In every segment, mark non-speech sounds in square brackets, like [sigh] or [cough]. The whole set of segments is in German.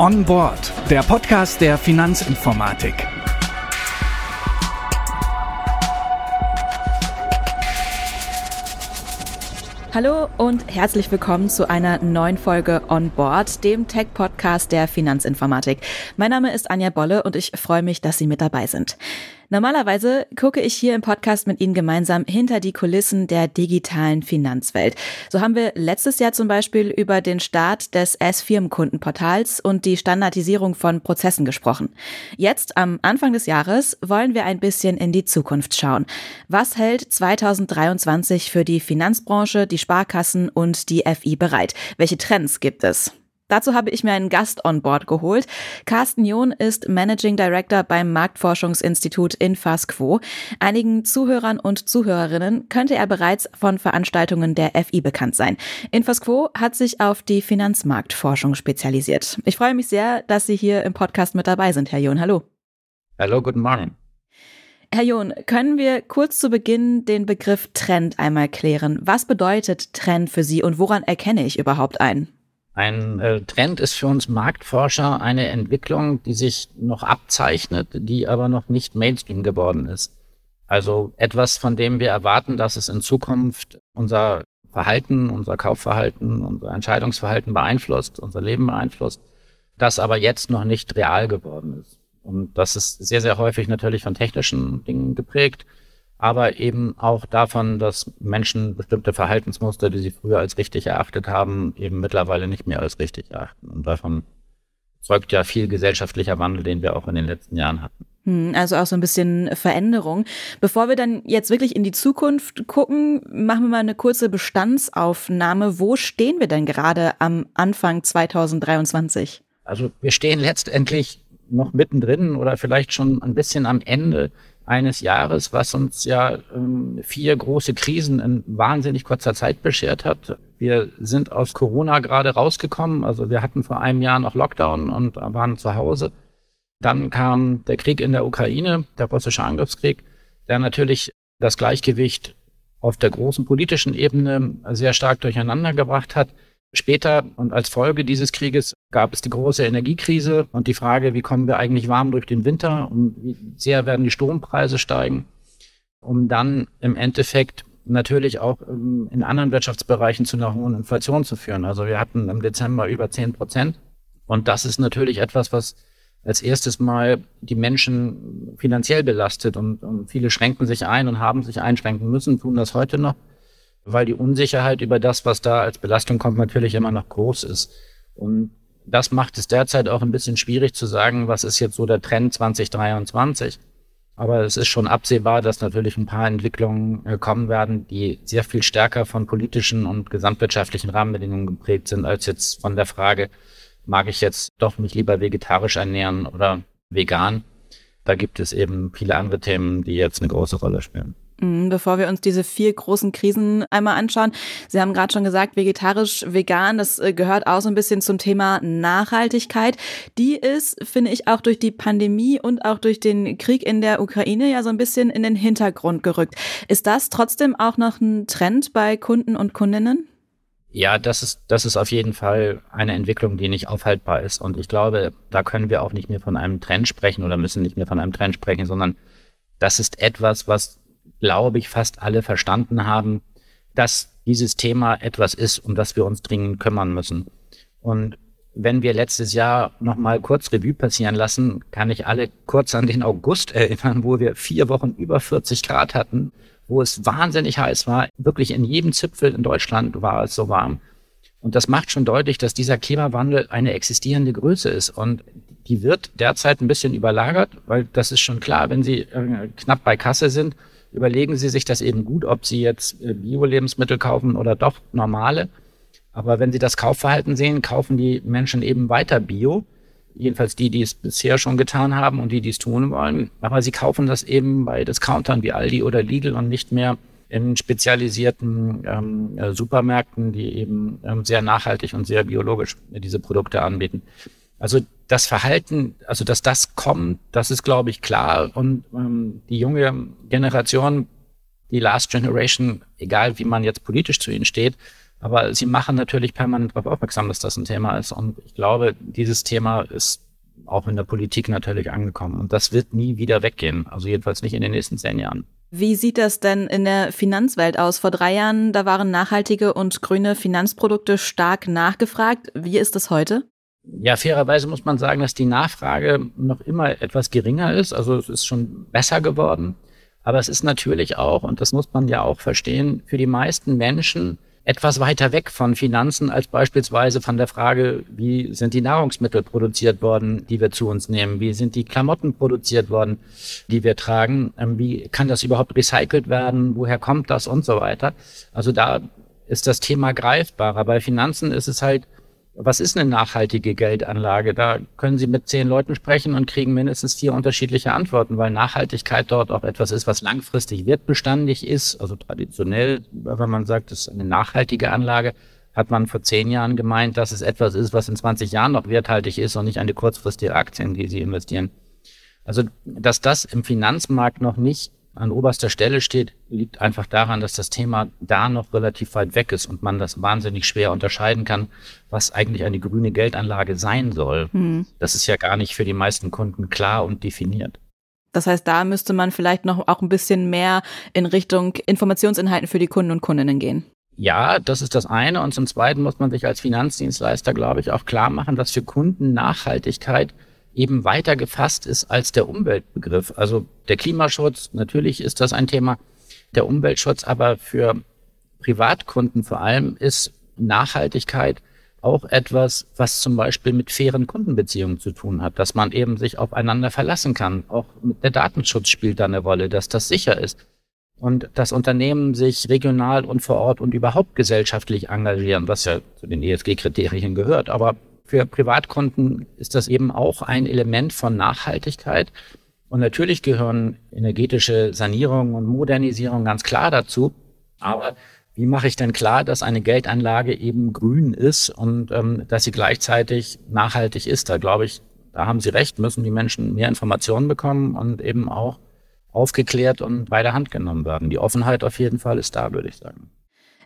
On Board, der Podcast der Finanzinformatik. Hallo und herzlich willkommen zu einer neuen Folge On Board, dem Tech-Podcast der Finanzinformatik. Mein Name ist Anja Bolle und ich freue mich, dass Sie mit dabei sind. Normalerweise gucke ich hier im Podcast mit Ihnen gemeinsam hinter die Kulissen der digitalen Finanzwelt. So haben wir letztes Jahr zum Beispiel über den Start des S-Firmenkundenportals und die Standardisierung von Prozessen gesprochen. Jetzt, am Anfang des Jahres, wollen wir ein bisschen in die Zukunft schauen. Was hält 2023 für die Finanzbranche, die Sparkassen und die FI bereit? Welche Trends gibt es? Dazu habe ich mir einen Gast on Board geholt. Carsten John ist Managing Director beim Marktforschungsinstitut Infasquo. Einigen Zuhörern und Zuhörerinnen könnte er bereits von Veranstaltungen der FI bekannt sein. Infasquo hat sich auf die Finanzmarktforschung spezialisiert. Ich freue mich sehr, dass Sie hier im Podcast mit dabei sind, Herr John. Hallo. Hallo, guten Morgen. Herr John, können wir kurz zu Beginn den Begriff Trend einmal klären? Was bedeutet Trend für Sie und woran erkenne ich überhaupt einen? Ein äh, Trend ist für uns Marktforscher eine Entwicklung, die sich noch abzeichnet, die aber noch nicht Mainstream geworden ist. Also etwas, von dem wir erwarten, dass es in Zukunft unser Verhalten, unser Kaufverhalten, unser Entscheidungsverhalten beeinflusst, unser Leben beeinflusst, das aber jetzt noch nicht real geworden ist. Und das ist sehr, sehr häufig natürlich von technischen Dingen geprägt aber eben auch davon, dass Menschen bestimmte Verhaltensmuster, die sie früher als richtig erachtet haben, eben mittlerweile nicht mehr als richtig erachten. Und davon zeugt ja viel gesellschaftlicher Wandel, den wir auch in den letzten Jahren hatten. Hm, also auch so ein bisschen Veränderung. Bevor wir dann jetzt wirklich in die Zukunft gucken, machen wir mal eine kurze Bestandsaufnahme. Wo stehen wir denn gerade am Anfang 2023? Also wir stehen letztendlich noch mittendrin oder vielleicht schon ein bisschen am Ende eines Jahres, was uns ja ähm, vier große Krisen in wahnsinnig kurzer Zeit beschert hat. Wir sind aus Corona gerade rausgekommen. Also wir hatten vor einem Jahr noch Lockdown und waren zu Hause. Dann kam der Krieg in der Ukraine, der russische Angriffskrieg, der natürlich das Gleichgewicht auf der großen politischen Ebene sehr stark durcheinander gebracht hat. Später und als Folge dieses Krieges gab es die große Energiekrise und die Frage, wie kommen wir eigentlich warm durch den Winter und wie sehr werden die Strompreise steigen, um dann im Endeffekt natürlich auch ähm, in anderen Wirtschaftsbereichen zu einer hohen Inflation zu führen. Also wir hatten im Dezember über 10 Prozent und das ist natürlich etwas, was als erstes Mal die Menschen finanziell belastet und, und viele schränken sich ein und haben sich einschränken müssen, tun das heute noch weil die Unsicherheit über das, was da als Belastung kommt, natürlich immer noch groß ist. Und das macht es derzeit auch ein bisschen schwierig zu sagen, was ist jetzt so der Trend 2023. Aber es ist schon absehbar, dass natürlich ein paar Entwicklungen äh, kommen werden, die sehr viel stärker von politischen und gesamtwirtschaftlichen Rahmenbedingungen geprägt sind, als jetzt von der Frage, mag ich jetzt doch mich lieber vegetarisch ernähren oder vegan. Da gibt es eben viele andere Themen, die jetzt eine große Rolle spielen. Bevor wir uns diese vier großen Krisen einmal anschauen. Sie haben gerade schon gesagt, vegetarisch, vegan, das äh, gehört auch so ein bisschen zum Thema Nachhaltigkeit. Die ist, finde ich, auch durch die Pandemie und auch durch den Krieg in der Ukraine ja so ein bisschen in den Hintergrund gerückt. Ist das trotzdem auch noch ein Trend bei Kunden und Kundinnen? Ja, das ist, das ist auf jeden Fall eine Entwicklung, die nicht aufhaltbar ist. Und ich glaube, da können wir auch nicht mehr von einem Trend sprechen oder müssen nicht mehr von einem Trend sprechen, sondern das ist etwas, was glaube ich, fast alle verstanden haben, dass dieses Thema etwas ist, um das wir uns dringend kümmern müssen. Und wenn wir letztes Jahr nochmal kurz Revue passieren lassen, kann ich alle kurz an den August [laughs] erinnern, wo wir vier Wochen über 40 Grad hatten, wo es wahnsinnig heiß war. Wirklich in jedem Zipfel in Deutschland war es so warm. Und das macht schon deutlich, dass dieser Klimawandel eine existierende Größe ist. Und die wird derzeit ein bisschen überlagert, weil das ist schon klar, wenn Sie äh, knapp bei Kasse sind, überlegen Sie sich das eben gut, ob Sie jetzt äh, Bio-Lebensmittel kaufen oder doch normale. Aber wenn Sie das Kaufverhalten sehen, kaufen die Menschen eben weiter Bio. Jedenfalls die, die es bisher schon getan haben und die, die es tun wollen. Aber sie kaufen das eben bei Discountern wie Aldi oder Lidl und nicht mehr in spezialisierten ähm, äh, Supermärkten, die eben ähm, sehr nachhaltig und sehr biologisch diese Produkte anbieten. Also das Verhalten, also dass das kommt, das ist, glaube ich, klar. Und ähm, die junge Generation, die Last Generation, egal wie man jetzt politisch zu ihnen steht, Aber sie machen natürlich permanent darauf aufmerksam, dass das ein Thema ist. Und ich glaube, dieses Thema ist auch in der Politik natürlich angekommen. Und das wird nie wieder weggehen. Also jedenfalls nicht in den nächsten zehn Jahren. Wie sieht das denn in der Finanzwelt aus? Vor drei Jahren, da waren nachhaltige und grüne Finanzprodukte stark nachgefragt. Wie ist das heute? Ja, fairerweise muss man sagen, dass die Nachfrage noch immer etwas geringer ist. Also es ist schon besser geworden. Aber es ist natürlich auch, und das muss man ja auch verstehen, für die meisten Menschen etwas weiter weg von Finanzen als beispielsweise von der Frage, wie sind die Nahrungsmittel produziert worden, die wir zu uns nehmen? Wie sind die Klamotten produziert worden, die wir tragen? Ähm, wie kann das überhaupt recycelt werden? Woher kommt das und so weiter? Also da ist das Thema greifbarer. Bei Finanzen ist es halt was ist eine nachhaltige Geldanlage? Da können Sie mit zehn Leuten sprechen und kriegen mindestens vier unterschiedliche Antworten, weil Nachhaltigkeit dort auch etwas ist, was langfristig wertbeständig ist. Also traditionell, wenn man sagt, es ist eine nachhaltige Anlage, hat man vor zehn Jahren gemeint, dass es etwas ist, was in 20 Jahren noch werthaltig ist und nicht eine kurzfristige Aktie, in die Sie investieren. Also, dass das im Finanzmarkt noch nicht an oberster Stelle steht, liegt einfach daran, dass das Thema da noch relativ weit weg ist und man das wahnsinnig schwer unterscheiden kann, was eigentlich eine grüne Geldanlage sein soll. Mhm. Das ist ja gar nicht für die meisten Kunden klar und definiert. Das heißt, da müsste man vielleicht noch auch ein bisschen mehr in Richtung Informationsinhalten für die Kunden und Kundinnen gehen. Ja, das ist das eine. Und zum Zweiten muss man sich als Finanzdienstleister, glaube ich, auch klar machen, dass für Kunden Nachhaltigkeit eben weiter gefasst ist als der Umweltbegriff. Also der Klimaschutz, natürlich ist das ein Thema, der Umweltschutz, aber für Privatkunden vor allem ist Nachhaltigkeit auch etwas, was zum Beispiel mit fairen Kundenbeziehungen zu tun hat, dass man eben sich aufeinander verlassen kann. Auch der Datenschutz spielt da eine Rolle, dass das sicher ist. Und das Unternehmen sich regional und vor Ort und überhaupt gesellschaftlich engagieren, was ja zu den ESG-Kriterien gehört. Aber für Privatkunden ist das eben auch ein Element von Nachhaltigkeit. Und natürlich gehören energetische Sanierung und Modernisierung ganz klar dazu. Aber wie mache ich denn klar, dass eine Geldanlage eben grün ist und ähm, dass sie gleichzeitig nachhaltig ist? Da glaube ich, da haben Sie recht, müssen die Menschen mehr Informationen bekommen und eben auch aufgeklärt und bei der Hand genommen werden. Die Offenheit auf jeden Fall ist da, würde ich sagen.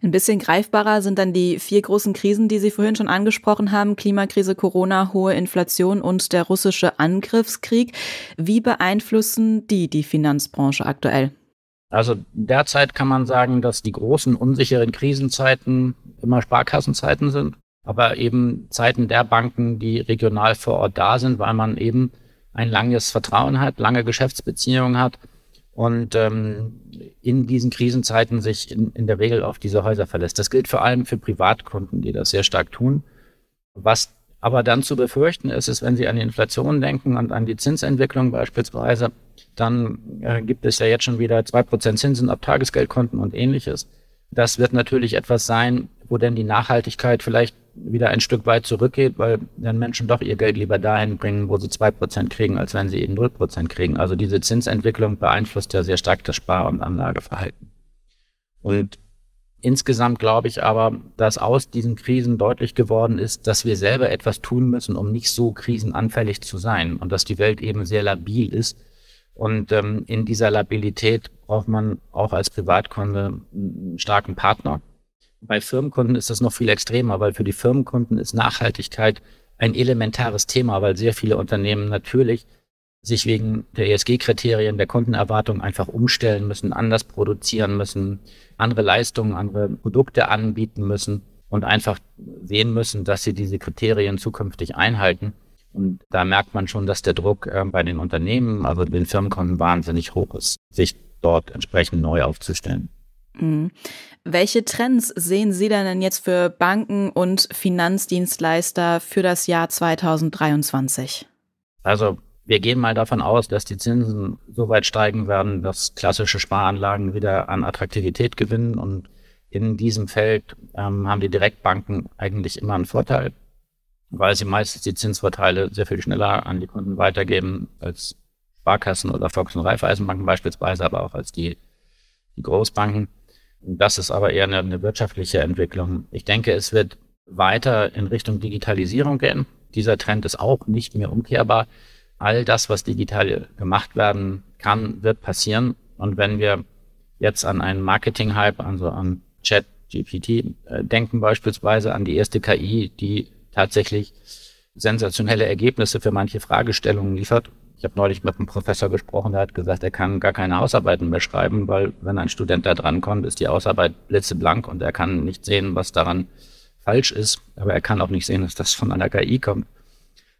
Ein bisschen greifbarer sind dann die vier großen Krisen, die Sie vorhin schon angesprochen haben. Klimakrise, Corona, hohe Inflation und der russische Angriffskrieg. Wie beeinflussen die die Finanzbranche aktuell? Also derzeit kann man sagen, dass die großen unsicheren Krisenzeiten immer Sparkassenzeiten sind, aber eben Zeiten der Banken, die regional vor Ort da sind, weil man eben ein langes Vertrauen hat, lange Geschäftsbeziehungen hat und ähm, in diesen Krisenzeiten sich in, in der Regel auf diese Häuser verlässt. Das gilt vor allem für Privatkunden, die das sehr stark tun. Was aber dann zu befürchten ist, ist, wenn Sie an die Inflation denken und an die Zinsentwicklung beispielsweise, dann äh, gibt es ja jetzt schon wieder zwei Prozent Zinsen ab Tagesgeldkonten und ähnliches. Das wird natürlich etwas sein, wo denn die Nachhaltigkeit vielleicht wieder ein Stück weit zurückgeht, weil dann Menschen doch ihr Geld lieber dahin bringen, wo sie zwei Prozent kriegen, als wenn sie eben null Prozent kriegen. Also diese Zinsentwicklung beeinflusst ja sehr stark das Spar- und Anlageverhalten. Und insgesamt glaube ich aber, dass aus diesen Krisen deutlich geworden ist, dass wir selber etwas tun müssen, um nicht so krisenanfällig zu sein und dass die Welt eben sehr labil ist. Und ähm, in dieser Labilität braucht man auch als Privatkunde einen starken Partner bei Firmenkunden ist das noch viel extremer, weil für die Firmenkunden ist Nachhaltigkeit ein elementares Thema, weil sehr viele Unternehmen natürlich sich wegen der ESG-Kriterien der Kundenerwartung einfach umstellen müssen, anders produzieren müssen, andere Leistungen, andere Produkte anbieten müssen und einfach sehen müssen, dass sie diese Kriterien zukünftig einhalten. Und da merkt man schon, dass der Druck äh, bei den Unternehmen, also den Firmenkunden wahnsinnig hoch ist, sich dort entsprechend neu aufzustellen. Mhm. Welche Trends sehen Sie denn jetzt für Banken und Finanzdienstleister für das Jahr 2023? Also wir gehen mal davon aus, dass die Zinsen so weit steigen werden, dass klassische Sparanlagen wieder an Attraktivität gewinnen. Und in diesem Feld ähm, haben die Direktbanken eigentlich immer einen Vorteil, weil sie meistens die Zinsvorteile sehr viel schneller an die Kunden weitergeben als Sparkassen oder Volks- und Raiffeisenbanken beispielsweise, aber auch als die, die Großbanken. Das ist aber eher eine, eine wirtschaftliche Entwicklung. Ich denke, es wird weiter in Richtung Digitalisierung gehen. Dieser Trend ist auch nicht mehr umkehrbar. All das, was digital gemacht werden kann, wird passieren. Und wenn wir jetzt an einen Marketing-Hype, also an Chat ChatGPT äh, denken, beispielsweise an die erste KI, die tatsächlich sensationelle Ergebnisse für manche Fragestellungen liefert. Ich habe neulich mit einem Professor gesprochen, der hat gesagt, er kann gar keine Hausarbeiten mehr schreiben, weil wenn ein Student da drankommt, ist die Hausarbeit blitzeblank und er kann nicht sehen, was daran falsch ist, aber er kann auch nicht sehen, dass das von einer KI kommt.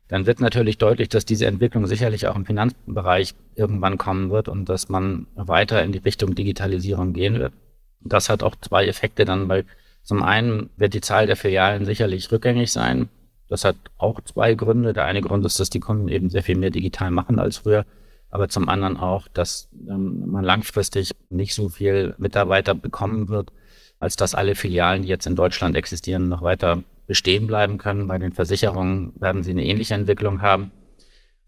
Dann wird natürlich deutlich, dass diese Entwicklung sicherlich auch im Finanzbereich irgendwann kommen wird und dass man weiter in die Richtung Digitalisierung gehen wird. Das hat auch zwei Effekte dann, weil zum einen wird die Zahl der Filialen sicherlich rückgängig sein. Das hat auch zwei Gründe. Der eine Grund ist, dass die Kunden eben sehr viel mehr digital machen als früher. Aber zum anderen auch, dass ähm, man langfristig nicht so viel Mitarbeiter bekommen wird, als dass alle Filialen, die jetzt in Deutschland existieren, noch weiter bestehen bleiben können. Bei den Versicherungen werden sie eine ähnliche Entwicklung haben.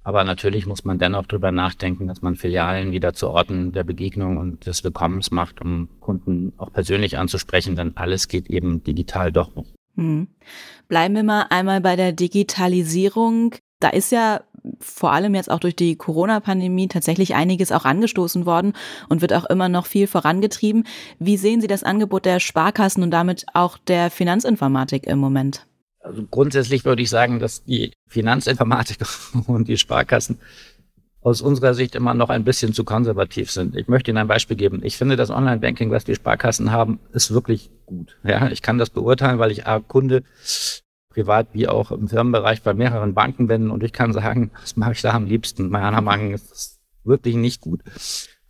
Aber natürlich muss man dennoch darüber nachdenken, dass man Filialen wieder zu Orten der Begegnung und des Willkommens macht, um Kunden auch persönlich anzusprechen, denn alles geht eben digital doch nicht. Hm. Bleiben wir mal einmal bei der Digitalisierung. Da ist ja vor allem jetzt auch durch die Corona-Pandemie tatsächlich einiges auch angestoßen worden und wird auch immer noch viel vorangetrieben. Wie sehen Sie das Angebot der Sparkassen und damit auch der Finanzinformatik im Moment? Also grundsätzlich würde ich sagen, dass die Finanzinformatik [laughs] und die Sparkassen aus unserer Sicht immer noch ein bisschen zu konservativ sind. Ich möchte Ihnen ein Beispiel geben. Ich finde, das Online-Banking, was die Sparkassen haben, ist wirklich gut. Ja, ich kann das beurteilen, weil ich A, Kunde privat wie auch im Firmenbereich bei mehreren Banken bin und ich kann sagen, was mache ich da am liebsten? Meiner Meinung nach ist das wirklich nicht gut.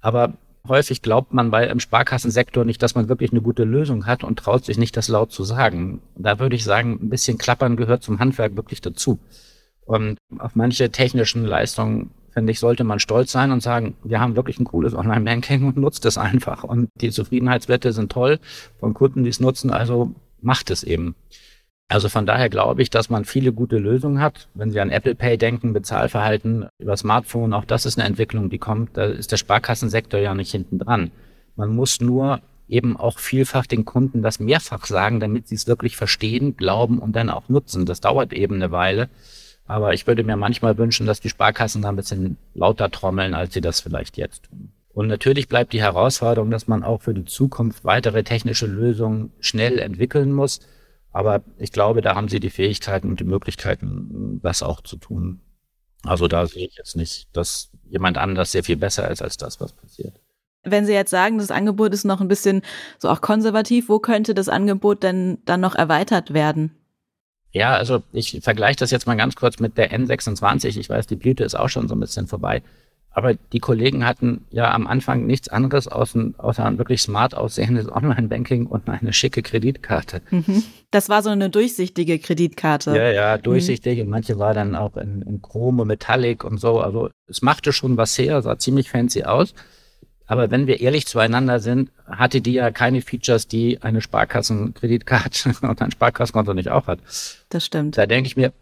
Aber häufig glaubt man bei im Sparkassensektor nicht, dass man wirklich eine gute Lösung hat und traut sich nicht, das laut zu sagen. Da würde ich sagen, ein bisschen Klappern gehört zum Handwerk wirklich dazu. Und auf manche technischen Leistungen, finde ich, sollte man stolz sein und sagen, wir haben wirklich ein cooles Online-Banking und nutzt es einfach. Und die Zufriedenheitswerte sind toll von Kunden, die es nutzen, also macht es eben. Also von daher glaube ich, dass man viele gute Lösungen hat. Wenn Sie an Apple Pay denken, Bezahlverhalten über Smartphone, auch das ist eine Entwicklung, die kommt. Da ist der Sparkassensektor ja nicht hinten dran. Man muss nur eben auch vielfach den Kunden das mehrfach sagen, damit sie es wirklich verstehen, glauben und dann auch nutzen. Das dauert eben eine Weile. Aber ich würde mir manchmal wünschen, dass die Sparkassen da ein bisschen lauter trommeln, als sie das vielleicht jetzt tun. Und natürlich bleibt die Herausforderung, dass man auch für die Zukunft weitere technische Lösungen schnell entwickeln muss. Aber ich glaube, da haben sie die Fähigkeiten und die Möglichkeiten, das auch zu tun. Also da sehe ich jetzt nicht, dass jemand anders sehr viel besser ist als das, was passiert. Wenn Sie jetzt sagen, das Angebot ist noch ein bisschen so auch konservativ, wo könnte das Angebot denn dann noch erweitert werden? Ja, also ich vergleiche das jetzt mal ganz kurz mit der N26. Ich weiß, die Blüte ist auch schon so ein bisschen vorbei. Aber die Kollegen hatten ja am Anfang nichts anderes außer, außer ein wirklich smart aussehendes Online-Banking und eine schicke Kreditkarte. Mhm. Das war so eine durchsichtige Kreditkarte. Ja, ja, durchsichtig. Mhm. Und manche war dann auch in, in Chrom und Metallic und so. Also es machte schon was her, sah ziemlich fancy aus. Aber wenn wir ehrlich zueinander sind, hatte die ja keine Features, die eine Sparkassenkreditkarte [laughs] und ein Sparkassenkonto nicht auch hat. Das stimmt. Da denke ich mir,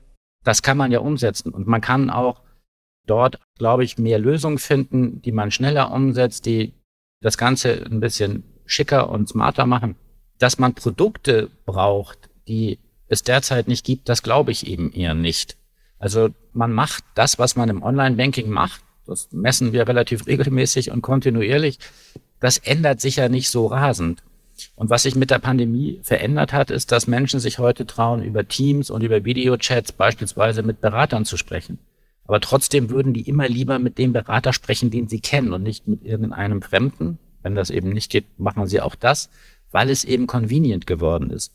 das kann man ja umsetzen. Und man kann auch dort, glaube ich, mehr Lösungen finden, die man schneller umsetzt, die das Ganze ein bisschen schicker und smarter machen. Dass man Produkte braucht, die es derzeit nicht gibt, das glaube ich eben eher nicht. Also man macht das, was man im Online-Banking macht, das messen wir relativ regelmäßig und kontinuierlich, das ändert sich ja nicht so rasend. Und was sich mit der Pandemie verändert hat, ist, dass Menschen sich heute trauen, über Teams und über Videochats beispielsweise mit Beratern zu sprechen. Aber trotzdem würden die immer lieber mit dem Berater sprechen, den sie kennen und nicht mit irgendeinem Fremden. Wenn das eben nicht geht, machen sie auch das, weil es eben convenient geworden ist.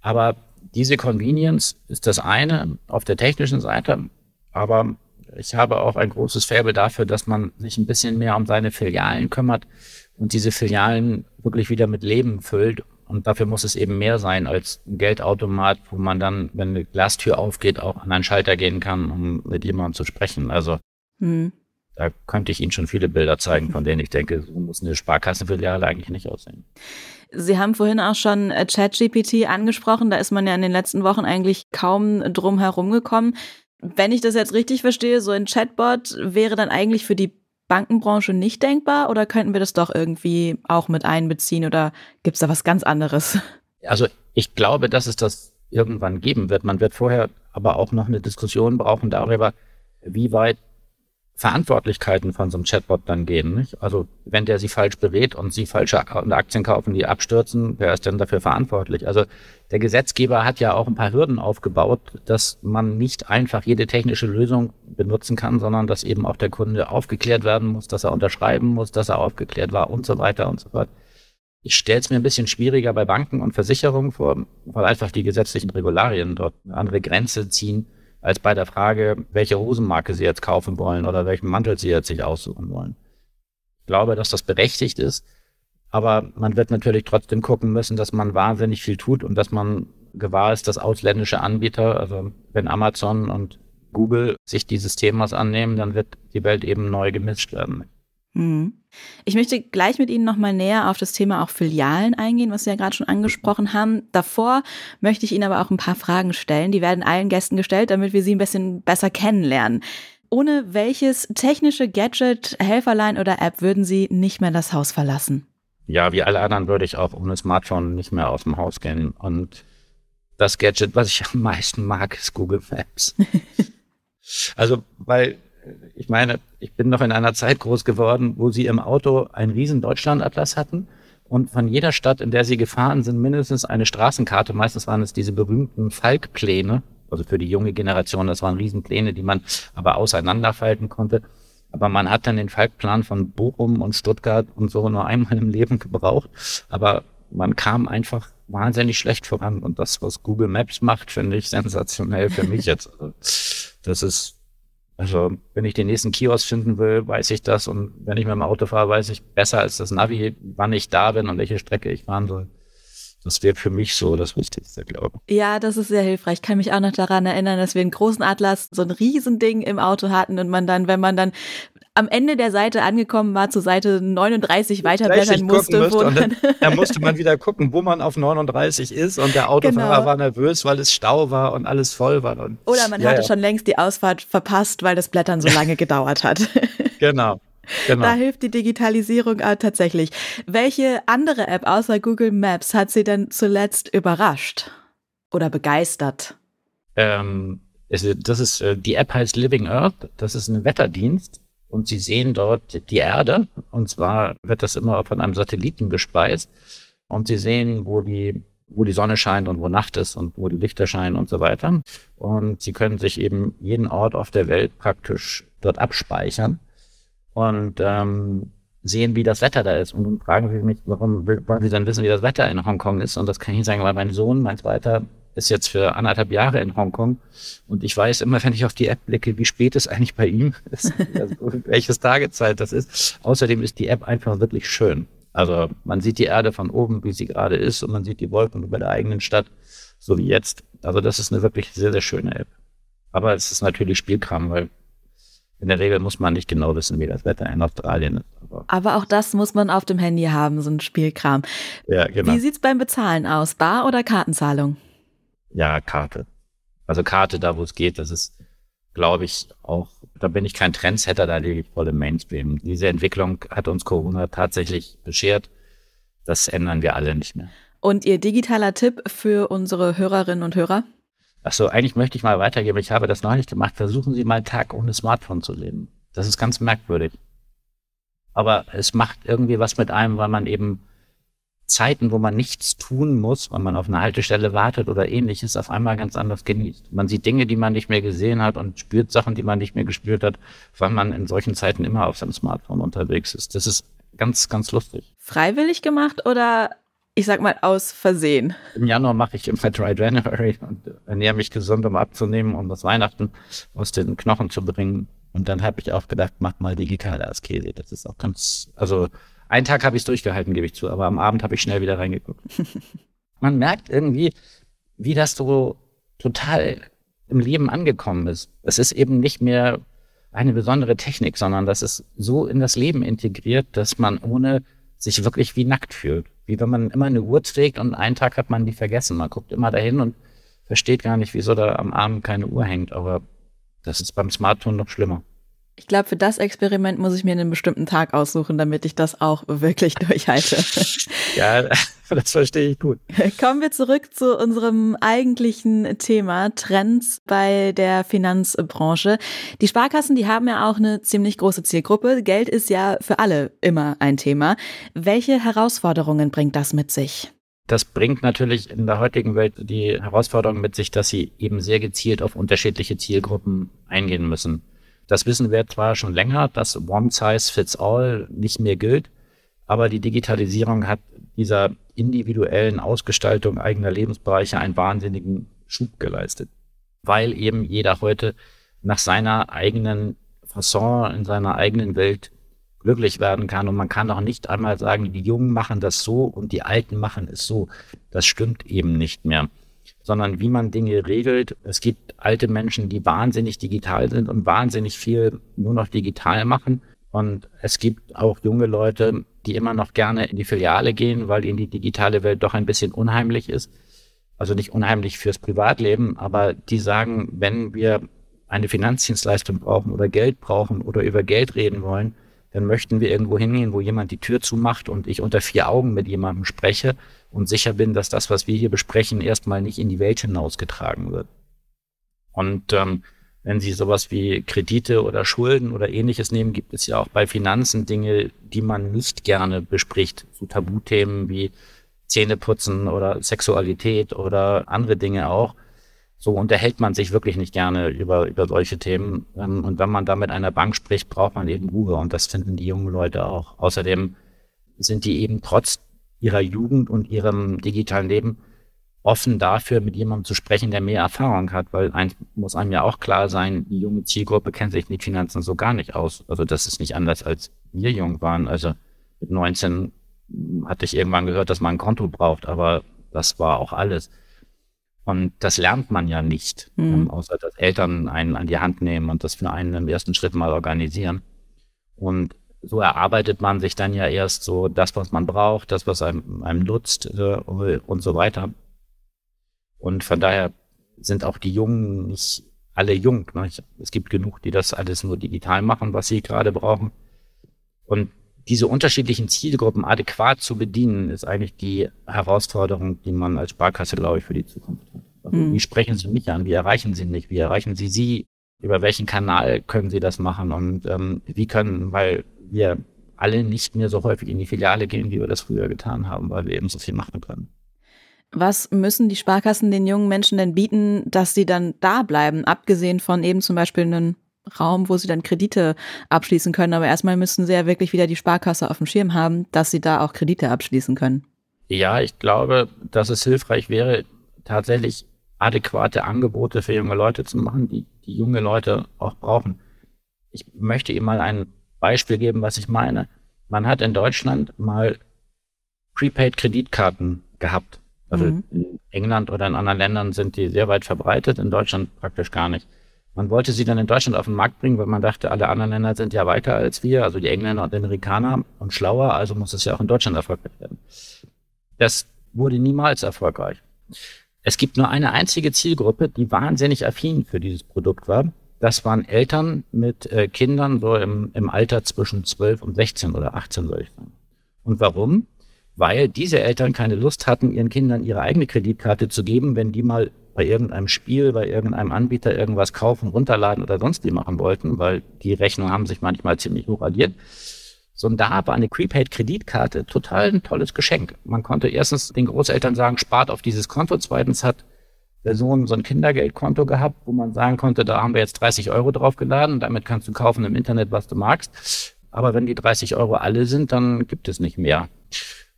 Aber diese Convenience ist das eine auf der technischen Seite. Aber ich habe auch ein großes Faible dafür, dass man sich ein bisschen mehr um seine Filialen kümmert und diese Filialen wirklich wieder mit Leben füllt und dafür muss es eben mehr sein als ein Geldautomat, wo man dann, wenn eine Glastür aufgeht, auch an einen Schalter gehen kann, um mit jemandem zu sprechen. Also hm. da könnte ich Ihnen schon viele Bilder zeigen, von denen ich denke, so muss eine Sparkassenfiliale eigentlich nicht aussehen. Sie haben vorhin auch schon äh, ChatGPT angesprochen. Da ist man ja in den letzten Wochen eigentlich kaum drum herum gekommen. Wenn ich das jetzt richtig verstehe, so ein Chatbot wäre dann eigentlich für die Bankenbranche nicht denkbar oder könnten wir das doch irgendwie auch mit einbeziehen oder gibt es da was ganz anderes? Also ich glaube, dass es das irgendwann geben wird. Man wird vorher aber auch noch eine Diskussion brauchen darüber, wie weit Verantwortlichkeiten von so einem Chatbot dann gehen. Nicht? Also wenn der sie falsch berät und sie falsche Aktien kaufen, die abstürzen, wer ist denn dafür verantwortlich? Also der Gesetzgeber hat ja auch ein paar Hürden aufgebaut, dass man nicht einfach jede technische Lösung benutzen kann, sondern dass eben auch der Kunde aufgeklärt werden muss, dass er unterschreiben muss, dass er aufgeklärt war und so weiter und so fort. Ich stelle es mir ein bisschen schwieriger bei Banken und Versicherungen vor, weil einfach die gesetzlichen Regularien dort eine andere Grenze ziehen als bei der Frage, welche Hosenmarke Sie jetzt kaufen wollen oder welchen Mantel Sie jetzt sich aussuchen wollen. Ich glaube, dass das berechtigt ist, aber man wird natürlich trotzdem gucken müssen, dass man wahnsinnig viel tut und dass man gewahr ist, dass ausländische Anbieter, also wenn Amazon und Google sich dieses Themas annehmen, dann wird die Welt eben neu gemischt werden. Hm. Ich möchte gleich mit Ihnen nochmal näher auf das Thema auch Filialen eingehen, was Sie ja gerade schon angesprochen haben. Davor möchte ich Ihnen aber auch ein paar Fragen stellen. Die werden allen Gästen gestellt, damit wir Sie ein bisschen besser kennenlernen. Ohne welches technische Gadget, Helferlein oder App würden Sie nicht mehr das Haus verlassen? Ja, wie alle anderen würde ich auch ohne Smartphone nicht mehr aus dem Haus gehen. Und das Gadget, was ich am meisten mag, ist Google Maps. [laughs] also, weil ich meine, ich bin noch in einer Zeit groß geworden, wo sie im Auto einen riesen Deutschlandatlas hatten und von jeder Stadt, in der sie gefahren sind, mindestens eine Straßenkarte. Meistens waren es diese berühmten Falkpläne, also für die junge Generation, das waren Riesenpläne, die man aber auseinanderfalten konnte. Aber man hat dann den Falkplan von Bochum und Stuttgart und so nur einmal im Leben [laughs] gebraucht. Aber man kam einfach wahnsinnig schlecht voran. Und das, was Google Maps macht, finde ich sensationell für mich jetzt. Das ist also wenn ich den nächsten Kiosk finden will, weiß ich das. Und wenn ich mit dem Auto fahre, weiß ich besser als das Navi, wann ich da bin und welche Strecke ich fahren soll. Das wäre für mich so das Wichtigste, glaube ich. Ja, das ist sehr hilfreich. Ich kann mich auch noch daran erinnern, dass wir einen großen Atlas, so ein Riesending im Auto hatten und man dann, wenn man dann am Ende der Seite angekommen war, zur Seite 39 weiterblättern musste. musste und dann, [laughs] dann, musste man wieder gucken, wo man auf 39 ist und der Autofahrer genau. war nervös, weil es Stau war und alles voll war. Und, Oder man ja, hatte ja. schon längst die Ausfahrt verpasst, weil das Blättern so lange [laughs] gedauert hat. [laughs] Genau. Genau. Da hilft die Digitalisierung auch tatsächlich. Welche andere App außer Google Maps hat Sie denn zuletzt überrascht oder begeistert? Ähm, das ist, äh, die App heißt Living Earth. Das ist ein Wetterdienst und Sie sehen dort die Erde. Und zwar wird das immer von einem Satelliten gespeist. Und Sie sehen, wo die, wo die Sonne scheint und wo Nacht ist und wo die Lichter scheinen und so weiter. Und Sie können sich eben jeden Ort auf der Welt praktisch dort abspeichern und ähm, sehen, wie das Wetter da ist. Und nun fragen Sie mich, warum wollen Sie dann wissen, wie das Wetter in Hongkong ist? Und das kann ich sagen, weil mein Sohn, mein zweiter, ist jetzt für anderthalb Jahre in Hongkong und ich weiß immer, wenn ich auf die App blicke, wie spät es eigentlich bei ihm [laughs] ist, also welches Tagezeit das ist. Außerdem ist die App einfach wirklich schön. Also man sieht die Erde von oben, wie sie gerade ist und man sieht die Wolken über der eigenen Stadt, so wie jetzt. Also das ist eine wirklich sehr, sehr schöne App. Aber es ist natürlich Spielkram, weil in der Regel muss man nicht genau wissen, wie das Wetter in Australien ist. Aber, Aber auch das muss man auf dem Handy haben, so ein Spielkram. Ja, genau. Wie sieht's beim Bezahlen aus? Bar- oder Kartenzahlung? Ja, Karte. Also Karte da, wo es geht, das ist, glaube ich, auch, da bin ich kein Trendsetter, da lege ich voll im Mainstream. Diese Entwicklung hat uns Corona tatsächlich beschert. Das ändern wir alle nicht mehr. Und Ihr digitaler Tipp für unsere Hörerinnen und Hörer? Achso, eigentlich möchte ich mal weitergeben. Ich habe das noch nicht gemacht. Versuchen Sie mal einen Tag ohne Smartphone zu leben. Das ist ganz merkwürdig. Aber es macht irgendwie was mit einem, weil man eben Zeiten, wo man nichts tun muss, weil man auf eine Haltestelle wartet oder ähnliches, auf einmal ganz anders genießt. Man sieht Dinge, die man nicht mehr gesehen hat und spürt Sachen, die man nicht mehr gespürt hat, weil man in solchen Zeiten immer auf seinem Smartphone unterwegs ist. Das ist ganz, ganz lustig. Freiwillig gemacht oder ich sag mal aus Versehen? Im Januar mache ich immer [laughs] Dry January und ernähre mich gesund, um abzunehmen, um das Weihnachten aus den Knochen zu bringen. Und dann habe ich auch gedacht, mach mal digitale Askese. Das ist auch ganz, also einen Tag habe ich es durchgehalten, gebe ich zu, aber am Abend habe ich schnell wieder reingeguckt. [laughs] Man merkt irgendwie, wie das so total im Leben angekommen ist. Es ist eben nicht mehr eine besondere Technik, sondern das ist so in das Leben integriert, dass man ohne sich wirklich wie nackt fühlt. Wie wenn man immer eine Uhr trägt und einen Tag hat man die vergessen. Man guckt immer dahin und versteht gar nicht, wieso da am Abend keine Uhr hängt. Aber das ist beim Smartphone noch schlimmer. Ich glaube, für das Experiment muss ich mir einen bestimmten Tag aussuchen, damit ich das auch wirklich [laughs] durchhalte. ja, [laughs] das verstehe ich gut. Kommen wir zurück zu unserem eigentlichen Thema, Trends bei der Finanzbranche. Die Sparkassen, die haben ja auch eine ziemlich große Zielgruppe. Geld ist ja für alle immer ein Thema. Welche Herausforderungen bringt das mit sich? Das bringt natürlich in der heutigen Welt die Herausforderung mit sich, dass sie eben sehr gezielt auf unterschiedliche Zielgruppen eingehen müssen. Das wissen wir zwar schon länger, dass One Size Fits All nicht mehr gilt, aber die Digitalisierung hat dieser individuellen Ausgestaltung eigener Lebensbereiche einen wahnsinnigen Schub geleistet, weil eben jeder heute nach seiner eigenen Fasson in seiner eigenen Welt glücklich werden kann. Und man kann auch nicht einmal sagen, die Jungen machen das so und die Alten machen es so. Das stimmt eben nicht mehr sondern wie man Dinge regelt. Es gibt alte Menschen, die wahnsinnig digital sind und wahnsinnig viel nur noch digital machen. Und es gibt auch junge Leute, die immer noch gerne in die Filiale gehen, weil ihnen die digitale Welt doch ein bisschen unheimlich ist. Also nicht unheimlich fürs Privatleben, aber die sagen, wenn wir eine Finanzdienstleistung brauchen oder Geld brauchen oder über Geld reden wollen, dann möchten wir irgendwo hingehen, wo jemand die Tür zumacht und ich unter vier Augen mit jemandem spreche und sicher bin, dass das, was wir hier besprechen, erstmal nicht in die Welt hinausgetragen wird. Und ähm, wenn Sie sowas wie Kredite oder Schulden oder ähnliches nehmen, gibt es ja auch bei Finanzen Dinge, die man nicht gerne bespricht. So Tabuthemen wie Zähneputzen oder Sexualität oder andere Dinge auch. So unterhält man sich wirklich nicht gerne über, über solche Themen. Ähm, und wenn man da mit einer Bank spricht, braucht man eben Ruhe. Und das finden die jungen Leute auch. Außerdem sind die eben trotz ihrer Jugend und ihrem digitalen Leben offen dafür, mit jemandem zu sprechen, der mehr Erfahrung hat, weil eins muss einem ja auch klar sein, die junge Zielgruppe kennt sich mit Finanzen so gar nicht aus. Also das ist nicht anders, als wir jung waren. Also mit 19 hatte ich irgendwann gehört, dass man ein Konto braucht, aber das war auch alles. Und das lernt man ja nicht, mhm. ähm, außer dass Eltern einen an die Hand nehmen und das für einen im ersten Schritt mal organisieren. Und so erarbeitet man sich dann ja erst so das, was man braucht, das, was einem, einem nutzt äh, und so weiter. Und von daher sind auch die Jungen nicht alle jung. Ne? Es gibt genug, die das alles nur digital machen, was sie gerade brauchen. Und diese unterschiedlichen Zielgruppen adäquat zu bedienen, ist eigentlich die Herausforderung, die man als Sparkasse, glaube ich, für die Zukunft hat. Also, mhm. Wie sprechen Sie mich an? Wie erreichen Sie mich? Wie erreichen Sie Sie? Über welchen Kanal können Sie das machen? Und ähm, wie können, weil wir alle nicht mehr so häufig in die Filiale gehen, wie wir das früher getan haben, weil wir eben so viel machen können. Was müssen die Sparkassen den jungen Menschen denn bieten, dass sie dann da bleiben, abgesehen von eben zum Beispiel einem Raum, wo sie dann Kredite abschließen können. Aber erstmal müssten sie ja wirklich wieder die Sparkasse auf dem Schirm haben, dass sie da auch Kredite abschließen können. Ja, ich glaube, dass es hilfreich wäre, tatsächlich adäquate Angebote für junge Leute zu machen, die die junge Leute auch brauchen. Ich möchte Ihnen mal ein Beispiel geben, was ich meine. Man hat in Deutschland mal Prepaid-Kreditkarten gehabt. Also mhm. in England oder in anderen Ländern sind die sehr weit verbreitet, in Deutschland praktisch gar nicht. Man wollte sie dann in Deutschland auf den Markt bringen, weil man dachte, alle anderen Länder sind ja weiter als wir, also die Engländer und Amerikaner und schlauer, also muss es ja auch in Deutschland erfolgreich werden. Das wurde niemals erfolgreich. Es gibt nur eine einzige Zielgruppe, die wahnsinnig affin für dieses Produkt war. Das waren Eltern mit äh, Kindern so im, im Alter zwischen 12 und 16 oder 18, soll ich sagen. Und warum? Weil diese Eltern keine Lust hatten, ihren Kindern ihre eigene Kreditkarte zu geben, wenn die mal bei irgendeinem Spiel, bei irgendeinem Anbieter irgendwas kaufen, runterladen oder sonst wie machen wollten, weil die Rechnungen haben sich manchmal ziemlich hoch addiert. So, und da war eine Prepaid-Kreditkarte total ein tolles Geschenk. Man konnte erstens den Großeltern sagen, spart auf dieses Konto. Zweitens hat der Sohn so ein Kindergeldkonto gehabt, wo man sagen konnte, da haben wir jetzt 30 Euro draufgeladen, damit kannst du kaufen im Internet, was du magst. Aber wenn die 30 Euro alle sind, dann gibt es nicht mehr.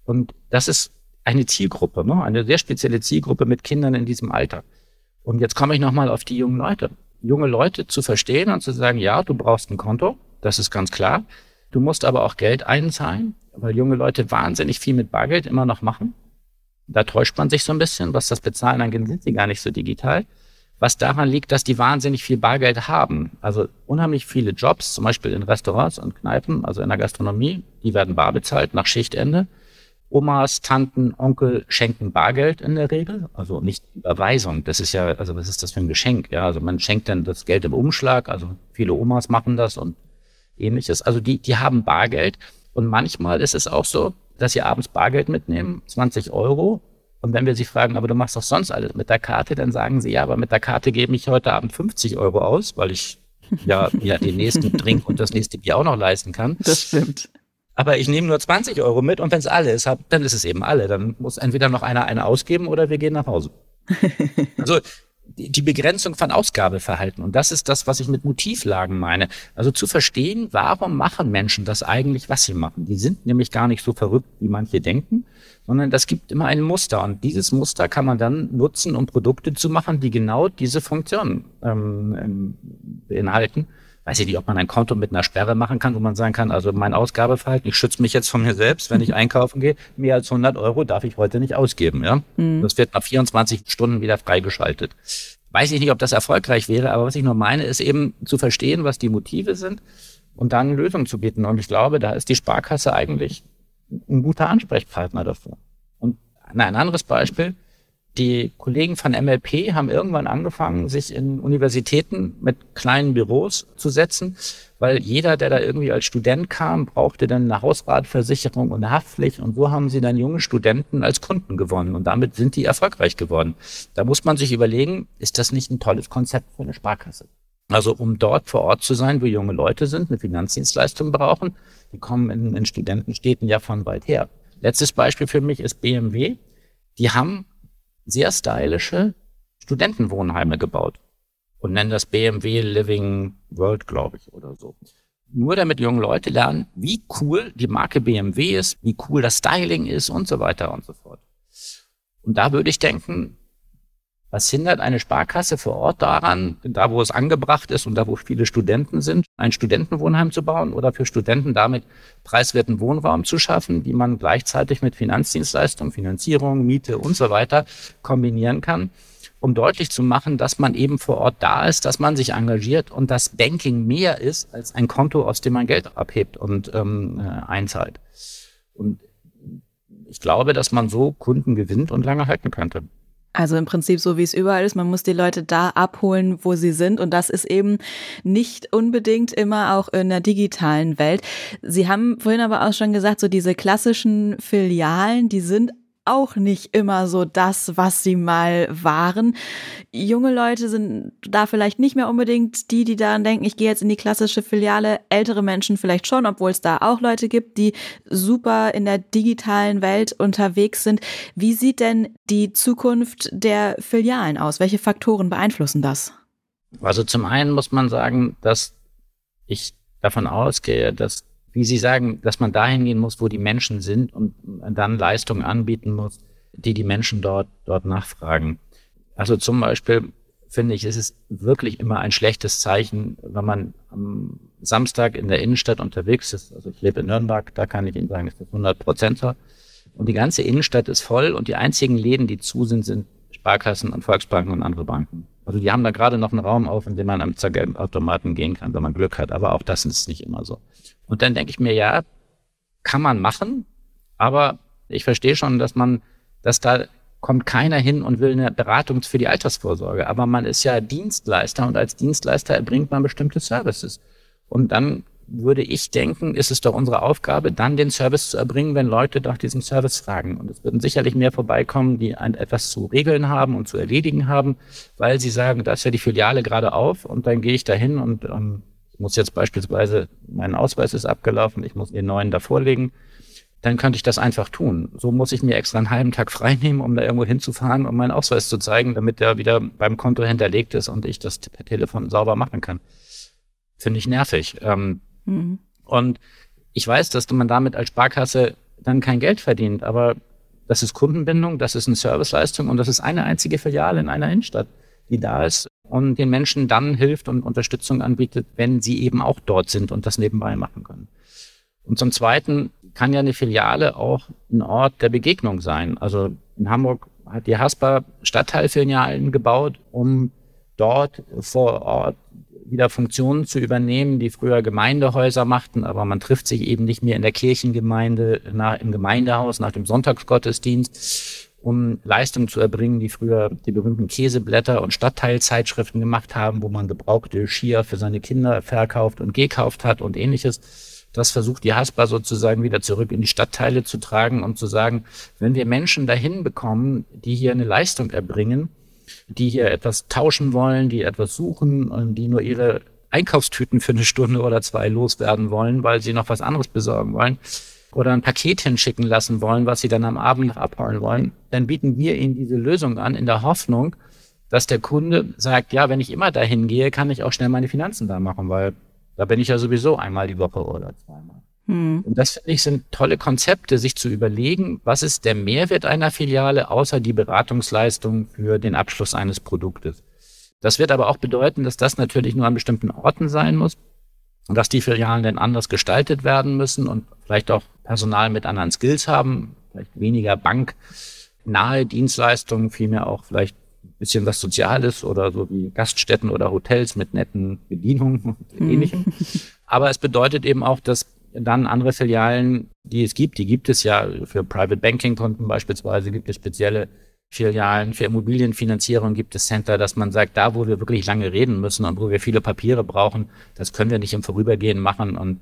Und das ist eine Zielgruppe, ne? eine sehr spezielle Zielgruppe mit Kindern in diesem Alter. Und jetzt komme ich nochmal auf die jungen Leute. Junge Leute zu verstehen und zu sagen, ja, du brauchst ein Konto, das ist ganz klar. Du musst aber auch Geld einzahlen, weil junge Leute wahnsinnig viel mit Bargeld immer noch machen. Da täuscht man sich so ein bisschen, was das Bezahlen angeht, sind sie gar nicht so digital. Was daran liegt, dass die wahnsinnig viel Bargeld haben. Also unheimlich viele Jobs, zum Beispiel in Restaurants und Kneipen, also in der Gastronomie, die werden bar bezahlt nach Schichtende. Omas, Tanten, Onkel schenken Bargeld in der Regel, also nicht Überweisung. Das ist ja, also was ist das für ein Geschenk? Ja, also man schenkt dann das Geld im Umschlag. Also viele Omas machen das und ähnliches. Also die, die haben Bargeld und manchmal ist es auch so, dass sie abends Bargeld mitnehmen, 20 Euro. Und wenn wir sie fragen, aber du machst doch sonst alles mit der Karte, dann sagen sie, ja, aber mit der Karte gebe ich heute Abend 50 Euro aus, weil ich ja, ja den nächsten [laughs] Drink und das nächste Bier auch noch leisten kann. Das stimmt. Aber ich nehme nur 20 Euro mit und wenn es alle ist, dann ist es eben alle. Dann muss entweder noch einer eine ausgeben oder wir gehen nach Hause. [laughs] also die Begrenzung von Ausgabeverhalten. Und das ist das, was ich mit Motivlagen meine. Also zu verstehen, warum machen Menschen das eigentlich, was sie machen. Die sind nämlich gar nicht so verrückt, wie manche denken, sondern das gibt immer ein Muster. Und dieses Muster kann man dann nutzen, um Produkte zu machen, die genau diese Funktion ähm, ähm beinhalten weiß ich nicht, ob man ein Konto mit einer Sperre machen kann, wo man sagen kann, also mein Ausgabeverhalten, ich schütze mich jetzt von mir selbst, wenn ich einkaufen gehe, mehr als 100 Euro darf ich heute nicht ausgeben. Ja, mhm. Das wird nach 24 Stunden wieder freigeschaltet. Weiß ich nicht, ob das erfolgreich wäre, aber was ich nur meine, ist eben zu verstehen, was die Motive sind und dann Lösungen zu bieten. Und ich glaube, da ist die Sparkasse eigentlich ein guter Ansprechpartner dafür. Und ein anderes Beispiel, die Kollegen von MLP haben irgendwann angefangen, sich in Universitäten mit kleinen Büros zu setzen, weil jeder, der da irgendwie als Student kam, brauchte dann eine Hausratversicherung und eine Haftpflicht. Und so haben sie dann junge Studenten als Kunden gewonnen. Und damit sind die erfolgreich geworden. Da muss man sich überlegen, ist das nicht ein tolles Konzept für eine Sparkasse? Also um dort vor Ort zu sein, wo junge Leute sind, eine Finanzdienstleistung brauchen, die kommen in, in Studentenstädten ja von weit her. Letztes Beispiel für mich ist BMW. Die haben sehr stylische Studentenwohnheime gebaut und nennen das BMW Living World, glaube ich, oder so. Nur damit junge Leute lernen, wie cool die Marke BMW ist, wie cool das Styling ist und so weiter und so fort. Und da würde ich denken, was hindert eine Sparkasse vor Ort daran, da wo es angebracht ist und da wo viele Studenten sind, ein Studentenwohnheim zu bauen oder für Studenten damit preiswerten Wohnraum zu schaffen, die man gleichzeitig mit Finanzdienstleistungen, Finanzierung, Miete und so weiter kombinieren kann, um deutlich zu machen, dass man eben vor Ort da ist, dass man sich engagiert und dass Banking mehr ist als ein Konto, aus dem man Geld abhebt und ähm, äh, einzahlt. Und ich glaube, dass man so Kunden gewinnt und lange halten könnte. Also im Prinzip so wie es überall ist, man muss die Leute da abholen, wo sie sind und das ist eben nicht unbedingt immer auch in der digitalen Welt. Sie haben vorhin aber auch schon gesagt, so diese klassischen Filialen, die sind auch nicht immer so das, was sie mal waren. Junge Leute sind da vielleicht nicht mehr unbedingt die, die daran denken, ich gehe jetzt in die klassische Filiale. Ältere Menschen vielleicht schon, obwohl es da auch Leute gibt, die super in der digitalen Welt unterwegs sind. Wie sieht denn die Zukunft der Filialen aus? Welche Faktoren beeinflussen das? Also zum einen muss man sagen, dass ich davon ausgehe, dass wie Sie sagen, dass man dahin gehen muss, wo die Menschen sind und dann Leistungen anbieten muss, die die Menschen dort, dort nachfragen. Also zum Beispiel finde ich, es ist wirklich immer ein schlechtes Zeichen, wenn man am Samstag in der Innenstadt unterwegs ist. Also ich lebe in Nürnberg, da kann ich Ihnen sagen, ist das 100 Prozent Und die ganze Innenstadt ist voll und die einzigen Läden, die zu sind, sind Sparkassen und Volksbanken und andere Banken. Also die haben da gerade noch einen Raum auf, in dem man am Automaten gehen kann, wenn man Glück hat. Aber auch das ist nicht immer so. Und dann denke ich mir, ja, kann man machen, aber ich verstehe schon, dass man, dass da kommt keiner hin und will eine Beratung für die Altersvorsorge. Aber man ist ja Dienstleister und als Dienstleister erbringt man bestimmte Services. Und dann würde ich denken, ist es doch unsere Aufgabe, dann den Service zu erbringen, wenn Leute nach diesem Service fragen. Und es würden sicherlich mehr vorbeikommen, die etwas zu regeln haben und zu erledigen haben, weil sie sagen, da ist ja die Filiale gerade auf und dann gehe ich dahin und ähm, muss jetzt beispielsweise, mein Ausweis ist abgelaufen, ich muss den neuen da vorlegen, dann könnte ich das einfach tun. So muss ich mir extra einen halben Tag frei nehmen, um da irgendwo hinzufahren, um meinen Ausweis zu zeigen, damit der wieder beim Konto hinterlegt ist und ich das per Telefon sauber machen kann. Finde ich nervig. Ähm, mhm. Und ich weiß, dass man damit als Sparkasse dann kein Geld verdient, aber das ist Kundenbindung, das ist eine Serviceleistung und das ist eine einzige Filiale in einer Innenstadt, die da ist und den Menschen dann hilft und Unterstützung anbietet, wenn sie eben auch dort sind und das nebenbei machen können. Und zum Zweiten kann ja eine Filiale auch ein Ort der Begegnung sein. Also in Hamburg hat die Haspa Stadtteilfilialen gebaut, um dort vor Ort wieder Funktionen zu übernehmen, die früher Gemeindehäuser machten, aber man trifft sich eben nicht mehr in der Kirchengemeinde, nach, im Gemeindehaus, nach dem Sonntagsgottesdienst, um Leistungen zu erbringen, die früher die berühmten Käseblätter und Stadtteilzeitschriften gemacht haben, wo man gebrauchte Skier für seine Kinder verkauft und gekauft hat und ähnliches. Das versucht die Haspa sozusagen wieder zurück in die Stadtteile zu tragen und zu sagen, wenn wir Menschen dahin bekommen, die hier eine Leistung erbringen, die hier etwas tauschen wollen, die etwas suchen und die nur ihre Einkaufstüten für eine Stunde oder zwei loswerden wollen, weil sie noch was anderes besorgen wollen oder ein Paket hinschicken lassen wollen, was sie dann am Abend noch abholen wollen, dann bieten wir ihnen diese Lösung an in der Hoffnung, dass der Kunde sagt, ja, wenn ich immer dahin gehe, kann ich auch schnell meine Finanzen da machen, weil da bin ich ja sowieso einmal die Woche oder zweimal. Hm. Und das finde ich sind tolle Konzepte, sich zu überlegen, was ist der Mehrwert einer Filiale außer die Beratungsleistung für den Abschluss eines Produktes. Das wird aber auch bedeuten, dass das natürlich nur an bestimmten Orten sein muss und dass die Filialen dann anders gestaltet werden müssen und vielleicht auch Personal mit anderen Skills haben, vielleicht weniger banknahe Dienstleistungen, vielmehr auch vielleicht ein bisschen was Soziales oder so wie Gaststätten oder Hotels mit netten Bedienungen und mhm. ähnlichem. Aber es bedeutet eben auch, dass dann andere Filialen, die es gibt, die gibt es ja für Private Banking Konten beispielsweise, gibt es spezielle Filialen für Immobilienfinanzierung gibt es Center, dass man sagt, da wo wir wirklich lange reden müssen und wo wir viele Papiere brauchen, das können wir nicht im Vorübergehen machen und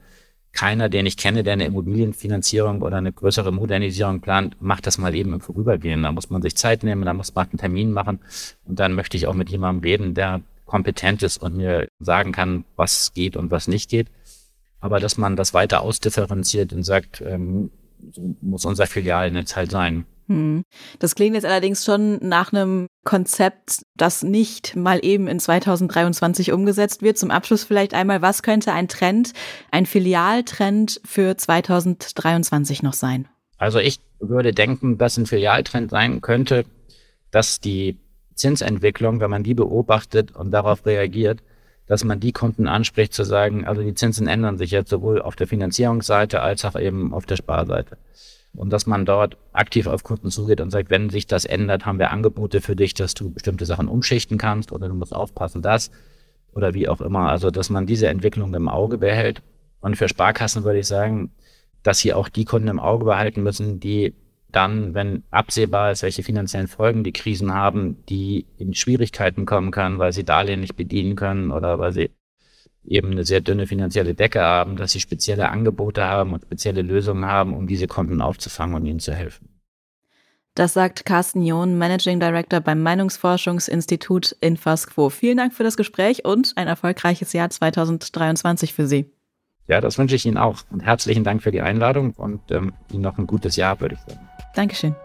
keiner, den ich kenne, der eine Immobilienfinanzierung oder eine größere Modernisierung plant, macht das mal eben im Vorübergehen. Da muss man sich Zeit nehmen, da muss man einen Termin machen und dann möchte ich auch mit jemandem reden, der kompetent ist und mir sagen kann, was geht und was nicht geht. Aber dass man das weiter ausdifferenziert und sagt, ähm, so muss unser Filialnetz halt sein. Hm. Das klingt jetzt allerdings schon nach einem Konzept, das nicht mal eben in 2023 umgesetzt wird. Zum Abschluss vielleicht einmal, was könnte ein Trend, ein Filialtrend für 2023 noch sein? Also ich würde denken, dass ein Filialtrend sein könnte, dass die Zinsentwicklung, wenn man die beobachtet und darauf reagiert, dass man die Kunden anspricht, zu sagen, also die Zinsen ändern sich jetzt sowohl auf der Finanzierungsseite als auch eben auf der Sparseite und dass man dort aktiv auf Kunden zugeht und sagt, wenn sich das ändert, haben wir Angebote für dich, dass du bestimmte Sachen umschichten kannst oder du musst aufpassen, das oder wie auch immer. Also, dass man diese Entwicklung im Auge behält. Und für Sparkassen würde ich sagen, dass sie auch die Kunden im Auge behalten müssen, die dann, wenn absehbar ist, welche finanziellen Folgen die Krisen haben, die in Schwierigkeiten kommen können, weil sie Darlehen nicht bedienen können oder weil sie eben eine sehr dünne finanzielle Decke haben, dass sie spezielle Angebote haben und spezielle Lösungen haben, um diese Konten aufzufangen und ihnen zu helfen. Das sagt Carsten John, Managing Director beim Meinungsforschungsinstitut Infasquo. Vielen Dank für das Gespräch und ein erfolgreiches Jahr 2023 für Sie. Ja, das wünsche ich Ihnen auch. Und herzlichen Dank für die Einladung und ähm, Ihnen noch ein gutes Jahr, würde ich sagen. Dankeschön.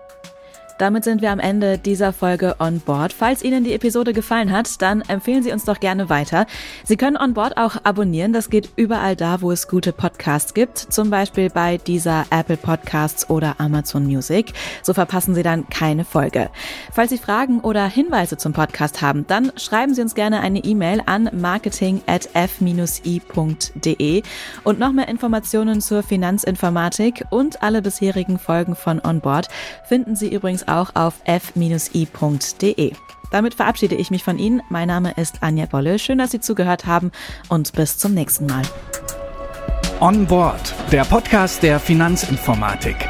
Damit sind wir am Ende dieser Folge On Board. Falls Ihnen die Episode gefallen hat, dann empfehlen Sie uns doch gerne weiter. Sie können On Board auch abonnieren. Das geht überall da, wo es gute Podcasts gibt. Zum Beispiel bei dieser Apple Podcasts oder Amazon Music. So verpassen Sie dann keine Folge. Falls Sie Fragen oder Hinweise zum Podcast haben, dann schreiben Sie uns gerne eine E-Mail an marketing.f-i.de und noch mehr Informationen zur Finanzinformatik und alle bisherigen Folgen von On Board finden Sie übrigens auch auf f-i.de. Damit verabschiede ich mich von Ihnen. Mein Name ist Anja Bolle. Schön, dass Sie zugehört haben und bis zum nächsten Mal. On Board, der Podcast der Finanzinformatik.